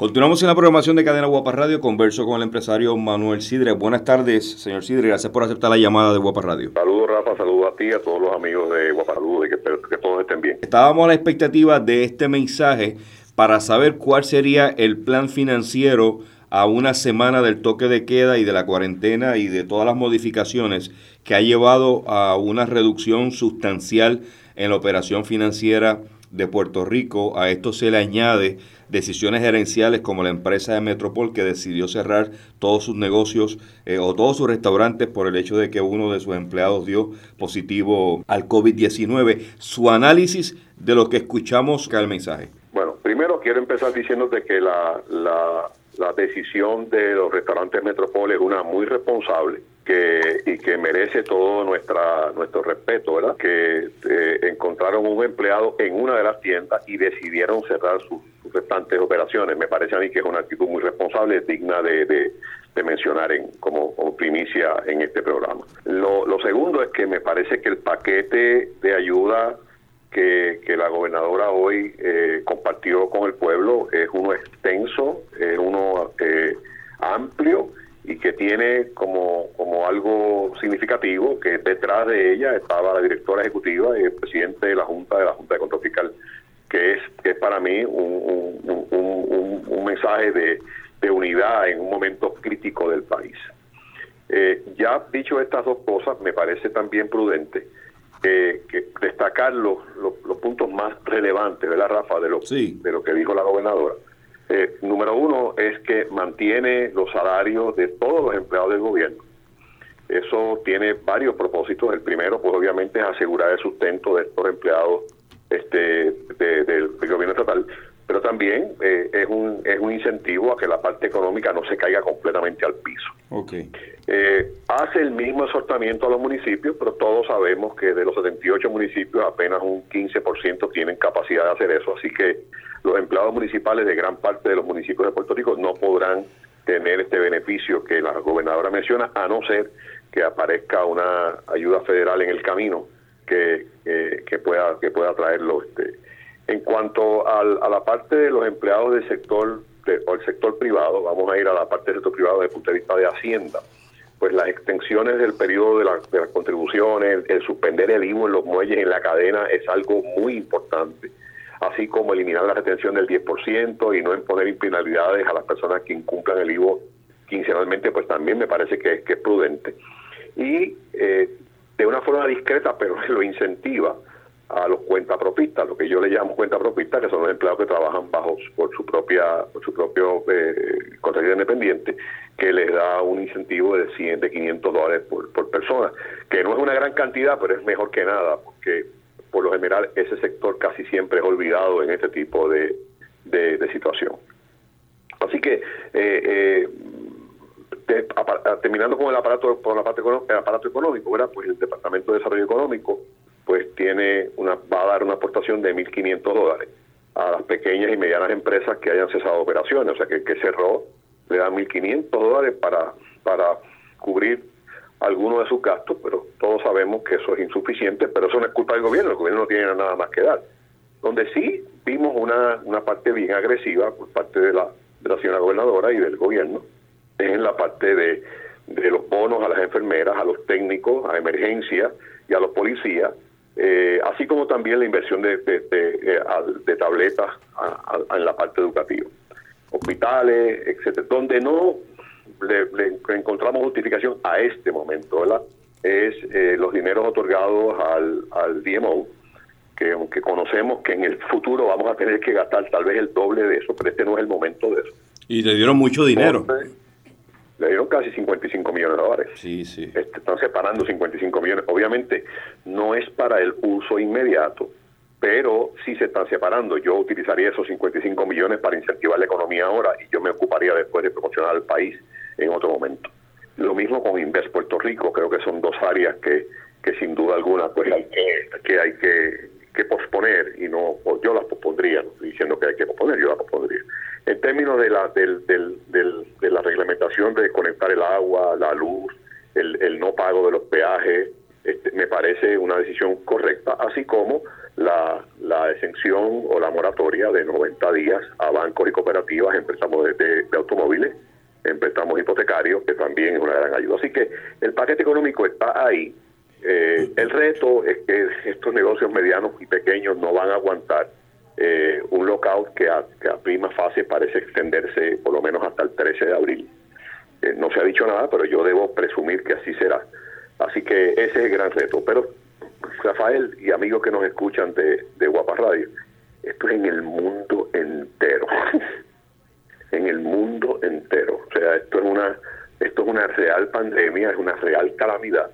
Continuamos en la programación de Cadena Guapa Radio. Converso con el empresario Manuel Sidre. Buenas tardes, señor Sidre. Gracias por aceptar la llamada de Guapa Radio. Saludos, Rafa. Saludos a ti, a todos los amigos de Guapa Radio que, que todos estén bien. Estábamos a la expectativa de este mensaje para saber cuál sería el plan financiero a una semana del toque de queda y de la cuarentena y de todas las modificaciones que ha llevado a una reducción sustancial en la operación financiera de Puerto Rico. A esto se le añade decisiones gerenciales como la empresa de Metropol que decidió cerrar todos sus negocios eh, o todos sus restaurantes por el hecho de que uno de sus empleados dio positivo al COVID-19. Su análisis de lo que escuchamos que el mensaje. Bueno, primero quiero empezar diciéndote que la, la, la decisión de los restaurantes Metropol es una muy responsable que, y que merece todo nuestra nuestro respeto, ¿verdad? Que eh, encontraron un empleado en una de las tiendas y decidieron cerrar sus, restantes operaciones. Me parece a mí que es una actitud muy responsable, digna de, de, mencionar en, como, primicia en este programa. Lo, lo segundo es que me parece que el paquete de ayuda que, que, la gobernadora hoy eh, compartió con el pueblo es uno extenso, es uno eh, amplio y que tiene como, como algo significativo que detrás de ella estaba la directora ejecutiva y el presidente de la Junta de la Junta de Control Fiscal, que es, que es para mí un, un, un, mensaje de, de, unidad en un momento crítico del país. Eh, ya dicho estas dos cosas, me parece también prudente que destacar los, los, puntos más relevantes, ¿verdad, Rafa? De lo, de lo que dijo la gobernadora. Eh, número uno es que mantiene los salarios de todos los empleados del gobierno. Eso tiene varios propósitos. El primero, pues obviamente, es asegurar el sustento de estos empleados este, del gobierno estatal, pero también eh, es, un, es un incentivo a que la parte económica no se caiga completamente al piso. Okay. Eh, hace el mismo exhortamiento a los municipios, pero todos sabemos que de los 78 municipios apenas un 15% tienen capacidad de hacer eso, así que los empleados municipales de gran parte de los municipios de Puerto Rico no podrán tener este beneficio que la gobernadora menciona, a no ser que aparezca una ayuda federal en el camino que, que pueda que pueda traerlo. Este. En cuanto a la parte de los empleados del sector o el sector privado, vamos a ir a la parte del sector privado desde el punto de vista de Hacienda, pues las extensiones del periodo de, de las contribuciones, el suspender el IVO en los muelles en la cadena es algo muy importante así como eliminar la retención del 10% y no imponer impenalidades a las personas que incumplan el IVO quincenalmente, pues también me parece que, es prudente. Y eh, de una forma discreta, pero lo incentiva a los cuentapropistas, lo que yo le llamo cuentapropistas, que son los empleados que trabajan bajo por su propia por su propio eh, independiente, que les da un incentivo de 100, de 500 dólares por, por persona, que no es una gran cantidad, pero es mejor que nada, porque por lo general ese sector casi siempre es olvidado en este tipo de, de, situación. Así que, eh, eh, terminando con el aparato, con la parte el aparato económico, ¿verdad? Pues el Departamento de Desarrollo Económico pues tiene una, va a dar una aportación de 1.500 dólares a las pequeñas y medianas empresas que hayan cesado operaciones, o sea que que cerró le da 1.500 dólares para, para cubrir algunos de sus gastos, pero todos sabemos que eso es insuficiente, pero eso no es culpa del gobierno, el gobierno no tiene nada más que dar. Donde sí vimos una, una parte bien agresiva por parte de la, de la señora gobernadora y del gobierno, es en la parte de, de los bonos a las enfermeras, a los técnicos, a emergencia y a los policías, eh, así como también la inversión de, de, de, de tabletas en la parte educativa. Hospitales, etcétera, donde no le, encontramos justificación a este momento, ¿verdad? Es eh, los dineros otorgados al, al DMO, que aunque conocemos que en el futuro vamos a tener que gastar tal vez el doble de eso, pero este no es el momento de eso. Y le dieron mucho dinero. dieron casi 55 millones de dólares. Sí, sí. Este, están separando 55 millones. Obviamente no es para el uso inmediato, pero sí se están separando. Yo utilizaría esos 55 millones para incentivar la economía ahora y yo me ocuparía después de promocionar al país en otro momento. Lo mismo con Invest Puerto Rico, creo que son dos áreas que, que sin duda alguna pues hay que, que hay que, que posponer y no yo las pospondría, no estoy diciendo que hay que posponer, yo las pospondría. En términos de la del, de la reglamentación de conectar el agua, la luz, el, no pago de los peajes, este, me parece una decisión correcta, así como la, la exención o la moratoria de 90 días a bancos y cooperativas en préstamos de, automóviles, en hipotecarios, que también es una gran ayuda. Así que el paquete económico está ahí. Eh, el reto es que estos negocios medianos y pequeños no van a aguantar eh, un lockout que a, que a, prima fase parece extenderse por lo menos hasta el 13 de abril. Eh, no se ha dicho nada, pero yo debo presumir que así será. Así que ese es el gran reto. Pero Rafael y amigos que nos escuchan de, de Guapa Radio, esto es en el mundo entero. en el mundo entero. O sea, esto es una esto es una real pandemia, es una real calamidad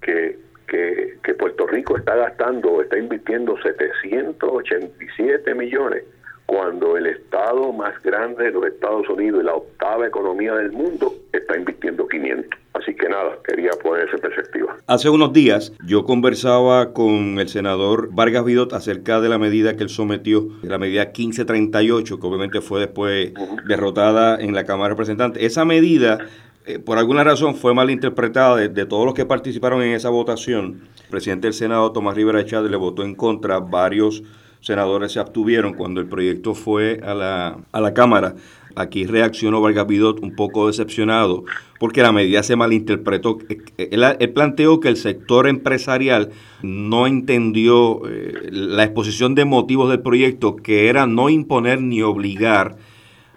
que, que, que Puerto Rico está gastando, está invirtiendo 787 millones cuando el estado más grande de los Estados Unidos y la octava economía del mundo está invirtiendo 500. Así que nada, quería poner esa perspectiva. Hace unos días yo conversaba con el senador Vargas Vidot acerca de la medida que él sometió, la medida 1538, que obviamente fue después derrotada en la Cámara de Representantes. Esa medida eh, por alguna razón fue mal interpretada de, todos los que participaron en esa votación. El presidente del Senado, Tomás Rivera Chávez, le votó en contra. Varios senadores se abstuvieron cuando el proyecto fue a la, a la Cámara. Aquí reaccionó Vargas Vidot un poco decepcionado porque la medida se malinterpretó. Él, planteó que el sector empresarial no entendió eh, la exposición de motivos del proyecto, que era no imponer ni obligar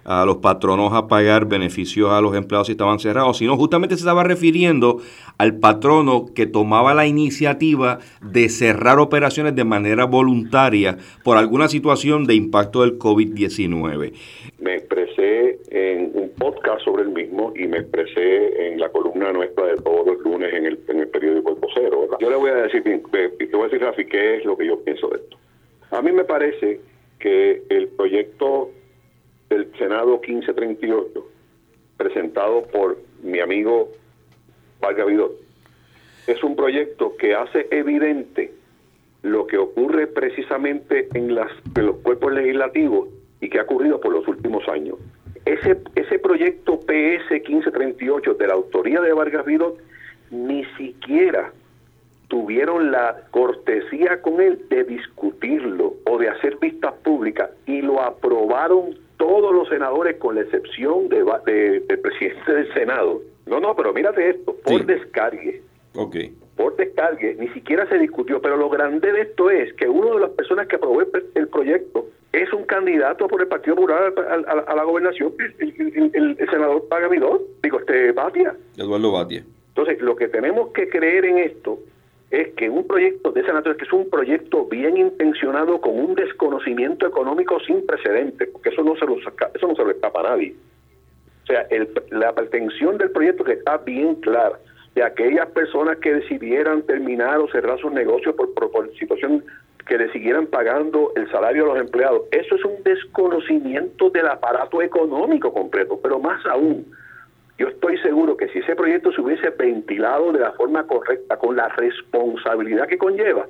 a los patronos a pagar beneficios a los empleados si estaban cerrados, sino justamente se estaba refiriendo al patrono que tomaba la iniciativa de cerrar operaciones de manera voluntaria por alguna situación de impacto del COVID-19. Me expresé en un podcast sobre el mismo y me expresé en la columna nuestra de todos los lunes en el, en el periódico El Vocero. Yo le voy a decir, te voy a decir, Rafi, qué es lo que yo pienso de esto. A mí me parece que el proyecto Senado 1538, presentado por mi amigo Vargas Vidot, es un proyecto que hace evidente lo que ocurre precisamente en, los cuerpos legislativos y que ha ocurrido por los últimos años. Ese, ese proyecto PS 1538 de la autoría de Vargas Vidot ni siquiera tuvieron la cortesía con él de discutirlo o de hacer vistas públicas y lo aprobaron todos los senadores, con la excepción de, del presidente del Senado. No, no, pero mírate esto, por descargue. Ok. Por descargue, ni siquiera se discutió, pero lo grande de esto es que uno de las personas que aprobó el, proyecto es un candidato por el Partido Popular a, la gobernación, el, senador Paga digo, este Batia. Eduardo Batia. Entonces, lo que tenemos que creer en esto es que un proyecto de esa naturaleza, que es un proyecto bien intencionado con un desconocimiento económico sin precedentes, porque eso no se lo, eso no se lo escapa a nadie. O sea, la pretensión del proyecto que está bien clara, de aquellas personas que decidieran terminar o cerrar sus negocios por, por situación que le siguieran pagando el salario a los empleados, eso es un desconocimiento del aparato económico completo, pero más aún, yo estoy seguro que si ese proyecto se hubiese ventilado de la forma correcta, con la responsabilidad que conlleva,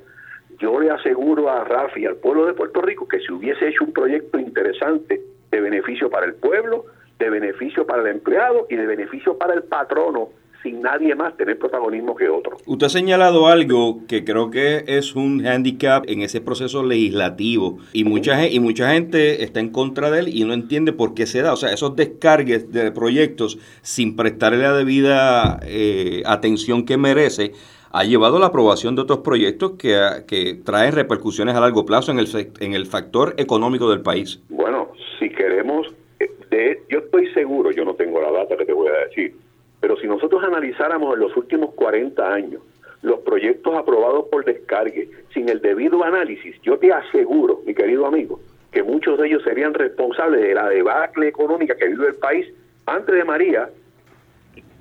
yo le aseguro a Rafi y al pueblo de Puerto Rico que si hubiese hecho un proyecto interesante de beneficio para el pueblo, de beneficio para el empleado y de beneficio para el patrono, sin nadie más tener protagonismo que otro. Usted ha señalado algo que creo que es un handicap en ese proceso legislativo y mucha, y mucha gente está en contra de él y no entiende por qué se da. O sea, esos descargues de proyectos sin prestarle la debida eh, atención que merece ha llevado a la aprobación de otros proyectos que, que traen repercusiones a largo plazo en el, en el factor económico del país. Bueno, si queremos, eh, de, yo estoy seguro, yo no tengo la data que te voy a decir, pero si nosotros analizáramos en los últimos 40 años los proyectos aprobados por descargue sin el debido análisis, yo te aseguro, mi querido amigo, que muchos de ellos serían responsables de la debacle económica que vive el país antes de María,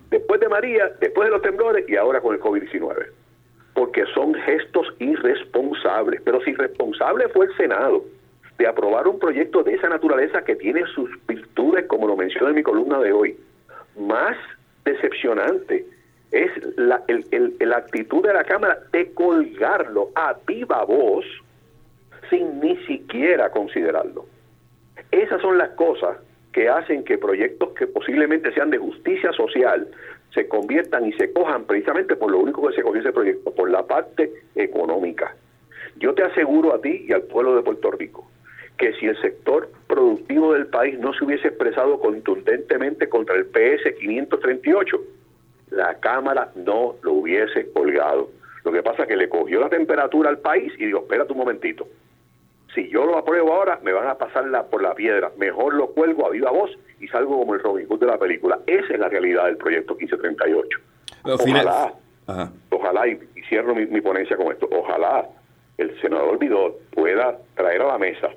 después de María, después de los temblores y ahora con el COVID-19. Porque son gestos irresponsables. Pero si irresponsable fue el Senado de aprobar un proyecto de esa naturaleza que tiene sus virtudes, como lo menciono en mi columna de hoy, más decepcionante es la, la actitud de la Cámara de colgarlo a viva voz sin ni siquiera considerarlo. Esas son las cosas que hacen que proyectos que posiblemente sean de justicia social se conviertan y se cojan precisamente por lo único que se cogió ese proyecto, por la parte económica. Yo te aseguro a ti y al pueblo de Puerto Rico que si el sector productivo del país no se hubiese expresado contundentemente contra el PS 538, la Cámara no lo hubiese colgado. Lo que pasa es que le cogió la temperatura al país y dijo, espérate un momentito, si yo lo apruebo ahora, me van a pasar por la piedra. Mejor lo cuelgo a viva voz y salgo como el Robin Hood de la película. Esa es la realidad del proyecto 1538. ojalá, ojalá, y, cierro mi, mi, ponencia con esto, ojalá el senador Vidor pueda traer a la mesa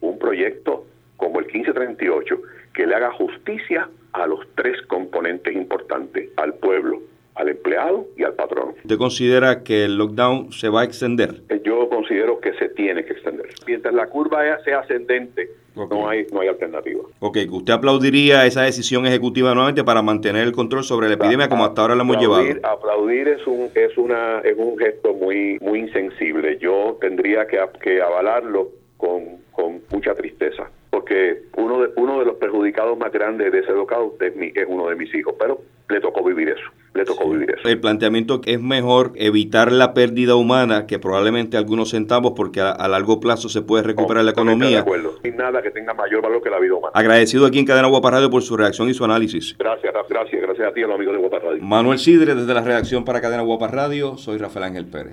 un proyecto como el 1538 que le haga justicia a los tres componentes importantes, al pueblo, al empleado y al patrón. ¿Usted considera que el lockdown se va a extender? Eh, yo considero que se tiene que extender. Mientras la curva sea ascendente, no, hay, no hay alternativa. Ok, ¿usted aplaudiría esa decisión ejecutiva nuevamente para mantener el control sobre la epidemia como hasta ahora la hemos llevado? Aplaudir es un, es, una, es un gesto muy, muy insensible. Yo tendría que, que avalarlo con, con mucha tristeza porque uno de, uno de los perjudicados más grandes de ese lockout es, es uno de mis hijos, pero le tocó vivir eso, le tocó vivir eso. El planteamiento es mejor evitar la pérdida humana que probablemente algunos centavos porque a, largo plazo se puede recuperar la economía. De acuerdo, sin nada que tenga mayor valor que la vida humana. Agradecido aquí en Cadena Guapa Radio por su reacción y su análisis. Gracias, gracias, gracias a ti, a los amigos de Guapa Radio. Manuel Sidre desde la redacción para Cadena Guapa Radio, soy Rafael Ángel Pérez.